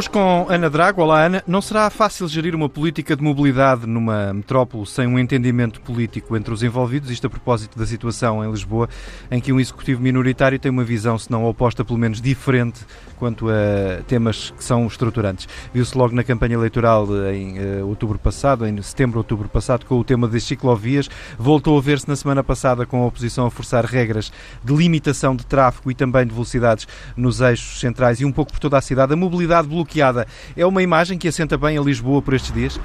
Hoje com Ana Drago. Olá, Ana. Não será fácil gerir uma política de mobilidade numa metrópole sem um entendimento político entre os envolvidos, isto a propósito da situação em Lisboa, em que um executivo minoritário tem uma visão, se não oposta, pelo menos diferente quanto a temas que são estruturantes. Viu-se logo na campanha eleitoral em uh, outubro passado, em setembro, outubro passado, com o tema das ciclovias. Voltou a ver-se na semana passada com a oposição a forçar regras de limitação de tráfego e também de velocidades nos eixos centrais e um pouco por toda a cidade. A mobilidade bloqueada é uma imagem que assenta bem a Lisboa por estes dias?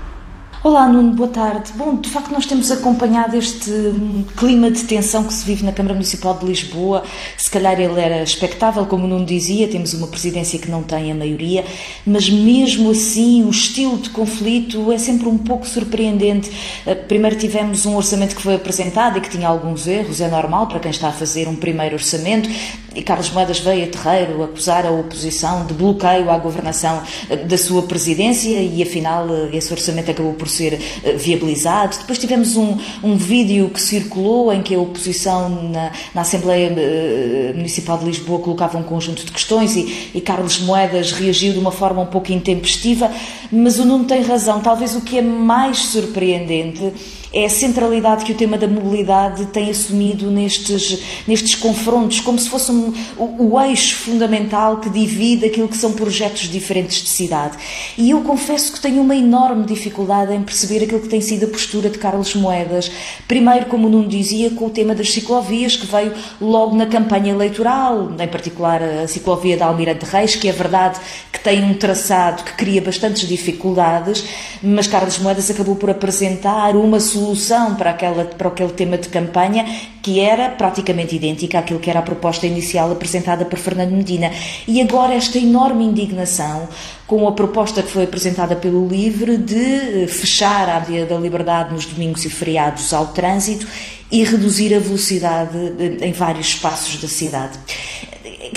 Olá Nuno, boa tarde. Bom, de facto nós temos acompanhado este hum, clima de tensão que se vive na Câmara Municipal de Lisboa. Se calhar ele era expectável, como o Nuno dizia, temos uma presidência que não tem a maioria, mas mesmo assim o estilo de conflito é sempre um pouco surpreendente. Eh, primeiro tivemos um orçamento que foi apresentado e que tinha alguns erros, é normal para quem está a fazer um primeiro orçamento, e Carlos Moedas veio a terreiro acusar a oposição de bloqueio à governação eh, da sua presidência e afinal eh, esse orçamento acabou por ser eh, viabilizado. Depois tivemos um, um vídeo que circulou em que a oposição na, na Assembleia eh, Municipal de Lisboa colocava um conjunto de questões e, e Carlos Moedas reagiu de uma forma um pouco intempestiva, mas o Nuno tem razão. Talvez o que é mais surpreendente é a centralidade que o tema da mobilidade tem assumido nestes, nestes confrontos, como se fosse um, o, o, eixo fundamental que divide aquilo que são projetos diferentes de cidade. E eu confesso que tenho uma enorme dificuldade em perceber aquilo que tem sido a postura de Carlos Moedas. Primeiro, como o Nuno dizia, com o tema das ciclovias, que veio logo na campanha eleitoral, em particular a ciclovia da Almirante Reis, que é verdade que tem um traçado que cria bastantes dificuldades, mas Carlos Moedas acabou por apresentar uma solução solução para, aquela, para aquele tema de campanha que era praticamente idêntica àquilo que era a proposta inicial apresentada por Fernando Medina. E agora esta enorme indignação com a proposta que foi apresentada pelo LIVRE de eh, fechar a Dia da Liberdade nos domingos e feriados ao trânsito e reduzir a velocidade eh, em vários espaços da cidade.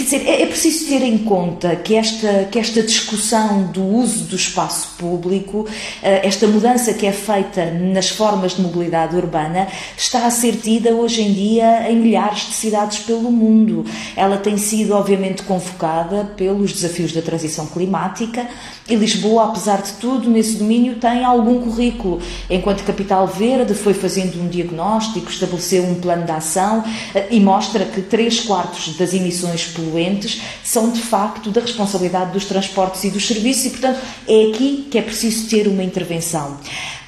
Dizer, é, é preciso ter em conta que esta, que esta discussão do uso do espaço público, eh, esta mudança que é feita nas formas de mobilidade urbana, está a ser tida hoje em dia em milhares de cidades pelo mundo. Ela tem sido, obviamente, convocada pelos desafios da transição climática e Lisboa, apesar de tudo, nesse domínio tem algum currículo. Enquanto capital verde, foi fazendo um diagnóstico, estabeleceu um plano de ação eh, e mostra que 3 quartos das emissões poluentes são de facto da responsabilidade dos transportes e dos serviços e, portanto, é aqui que é preciso ter uma intervenção.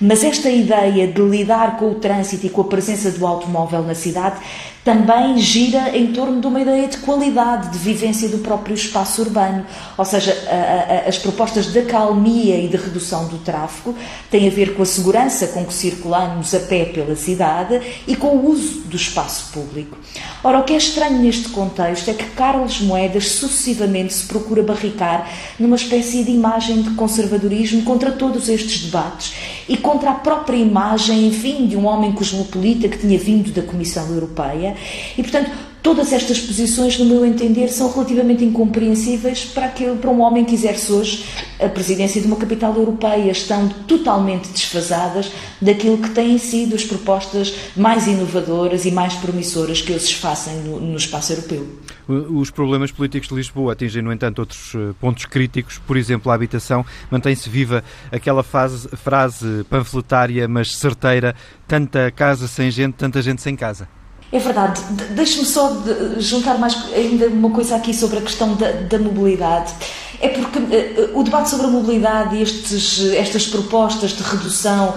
Mas esta ideia de lidar com o trânsito e com a presença do automóvel na cidade também gira em torno de uma ideia de qualidade de vivência do próprio espaço urbano. Ou seja, a, a, as propostas de acalmia e de redução do tráfego têm a ver com a segurança com que circulamos a pé pela cidade e com o uso do espaço público. Ora, o que é estranho neste contexto é que Carlos Moedas sucessivamente se procura barricar numa espécie de imagem de conservadorismo contra todos estes debates e contra a própria imagem, enfim, de um homem cosmopolita que tinha vindo da Comissão Europeia e, portanto, todas estas posições, no meu entender, são relativamente incompreensíveis para, aquele, para um homem que exerce hoje a presidência de uma capital europeia. Estão totalmente desfasadas daquilo que têm sido as propostas mais inovadoras e mais promissoras que eles fazem no, no espaço europeu. Os problemas políticos de Lisboa atingem, no entanto, outros eh, pontos críticos, por exemplo, a habitação. Mantém-se viva aquela fase, frase panfletária, mas certeira: tanta casa sem gente, tanta gente sem casa. É verdade. Deixe-me só juntar mais ainda uma coisa aqui sobre a questão da, da mobilidade. É porque uh, o debate sobre a mobilidade e estes, estas propostas de redução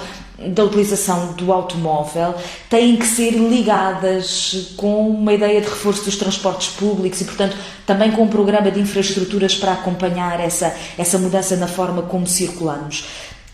da utilização do automóvel têm que ser ligadas com uma ideia de reforço dos transportes públicos e, portanto, também com um programa de infraestruturas para acompanhar essa, essa mudança na forma como circulamos.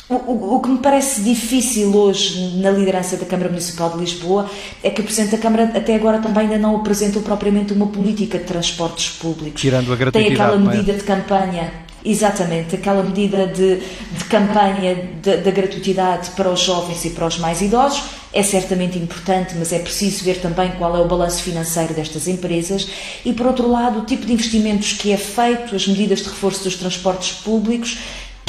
O, o, o, que me parece difícil hoje na liderança da Câmara Municipal de Lisboa é que o Presidente da Câmara até agora também ainda não apresentou propriamente uma política de transportes públicos. Tirando a gratuidade. Tem aquela é? medida de campanha, exatamente, aquela medida de, de campanha da gratuidade para os jovens e para os mais idosos. É certamente importante, mas é preciso ver também qual é o balanço financeiro destas empresas e, por outro lado, o tipo de investimentos que é feito, as medidas de reforço dos transportes públicos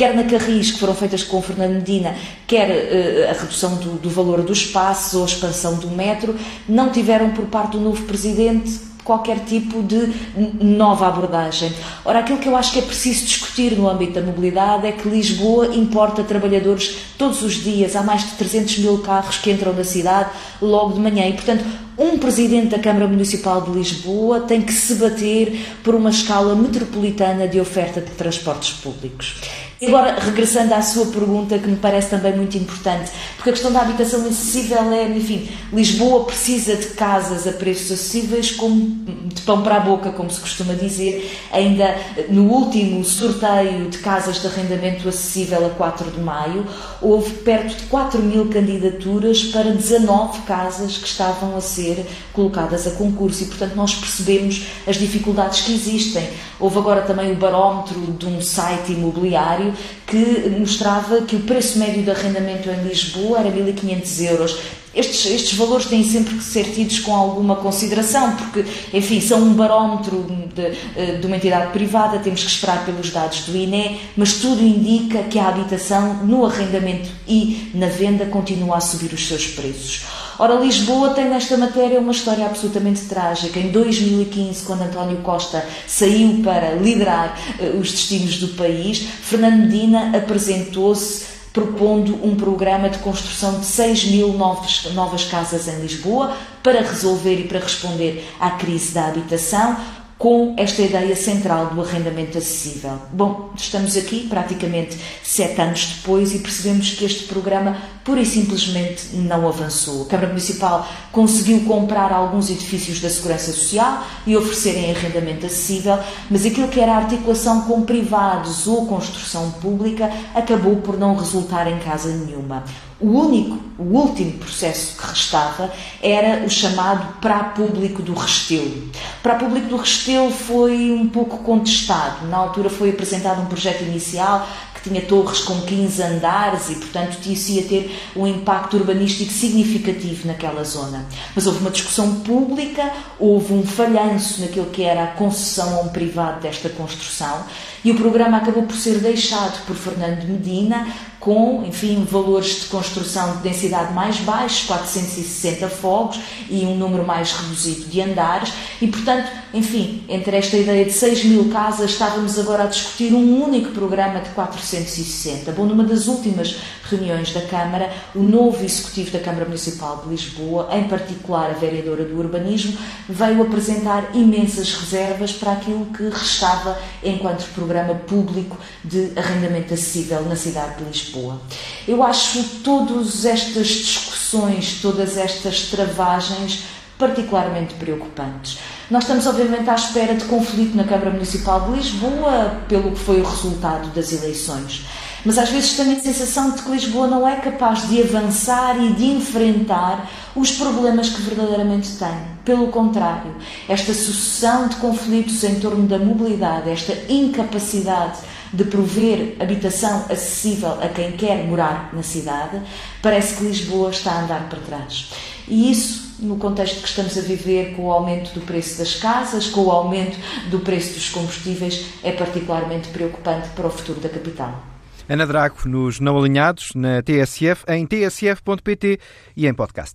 quer na Carris, que foram feitas com Fernando Medina, quer uh, a redução do, do, valor do espaço ou a expansão do metro, não tiveram por parte do novo presidente qualquer tipo de nova abordagem. Ora, aquilo que eu acho que é preciso discutir no âmbito da mobilidade é que Lisboa importa trabalhadores todos os dias, há mais de 300 mil carros que entram na cidade logo de manhã e, portanto, um presidente da Câmara Municipal de Lisboa tem que se bater por uma escala metropolitana de oferta de transportes públicos. Agora, regressando à sua pergunta, que me parece também muito importante, porque a questão da habitação acessível é, enfim, Lisboa precisa de casas a preços acessíveis, como de pão para a boca, como se costuma dizer. Ainda no último sorteio de casas de arrendamento acessível a 4 de maio, houve perto de 4 mil candidaturas para 19 casas que estavam a ser colocadas a concurso e, portanto, nós percebemos as dificuldades que existem. Houve agora também o barómetro de um site imobiliário que mostrava que o preço médio de arrendamento em Lisboa era 1.500 euros. Estes, estes valores têm sempre que ser tidos com alguma consideração, porque, enfim, são um barómetro de, eh, de uma entidade privada, temos que esperar pelos dados do INE, mas tudo indica que a habitação no arrendamento e na venda continua a subir os seus preços. Ora, Lisboa tem nesta matéria uma história absolutamente trágica. Em 2015, quando António Costa saiu para liderar uh, os destinos do país, Fernando Medina apresentou-se propondo um programa de construção de 6 mil novos, novas casas em Lisboa para resolver e para responder à crise da habitação com esta ideia central do arrendamento acessível. Bom, estamos aqui praticamente sete anos depois e percebemos que este programa pura e simplesmente não avançou. A Câmara Municipal conseguiu comprar alguns edifícios da Segurança Social e oferecerem arrendamento acessível, mas aquilo que era articulação com privados ou construção pública acabou por não resultar em casa nenhuma. O único, o último processo que restava era o chamado Pra Público do Restelo. Pra Público do Restelo foi um pouco contestado. Na altura foi apresentado um projeto inicial que tinha torres com 15 andares e, portanto, isso ia ter um impacto urbanístico significativo naquela zona. Mas houve uma discussão pública, houve um falhanço naquilo que era a concessão a um privado desta construção e o programa acabou por ser deixado por Fernando Medina com, enfim, valores de construção de densidade mais baixos, 460 fogos e um número mais reduzido de andares e, portanto, enfim, entre esta ideia de 6 mil casas, estávamos agora a discutir um único programa de 460. Bom, numa das últimas reuniões da Câmara, o novo Executivo da Câmara Municipal de Lisboa, em particular a vereadora do Urbanismo, veio apresentar imensas reservas para aquilo que restava enquanto programa público de arrendamento acessível na cidade de Lisboa. Eu acho todas estas discussões, todas estas travagens particularmente preocupantes. Nós estamos, obviamente, à espera de conflito na Câmara Municipal de Lisboa, pelo que foi o resultado das eleições. Mas às vezes tenho a sensação de que Lisboa não é capaz de avançar e de enfrentar os problemas que verdadeiramente tem. Pelo contrário, esta sucessão de conflitos em torno da mobilidade, esta incapacidade de prover habitação acessível a quem quer morar na cidade, parece que Lisboa está a andar para trás. E isso no contexto que estamos a viver, com o aumento do preço das casas, com o aumento do preço dos combustíveis, é particularmente preocupante para o futuro da capital. Ana Draco, nos Não Alinhados, na TSF, em tsf.pt e em podcast.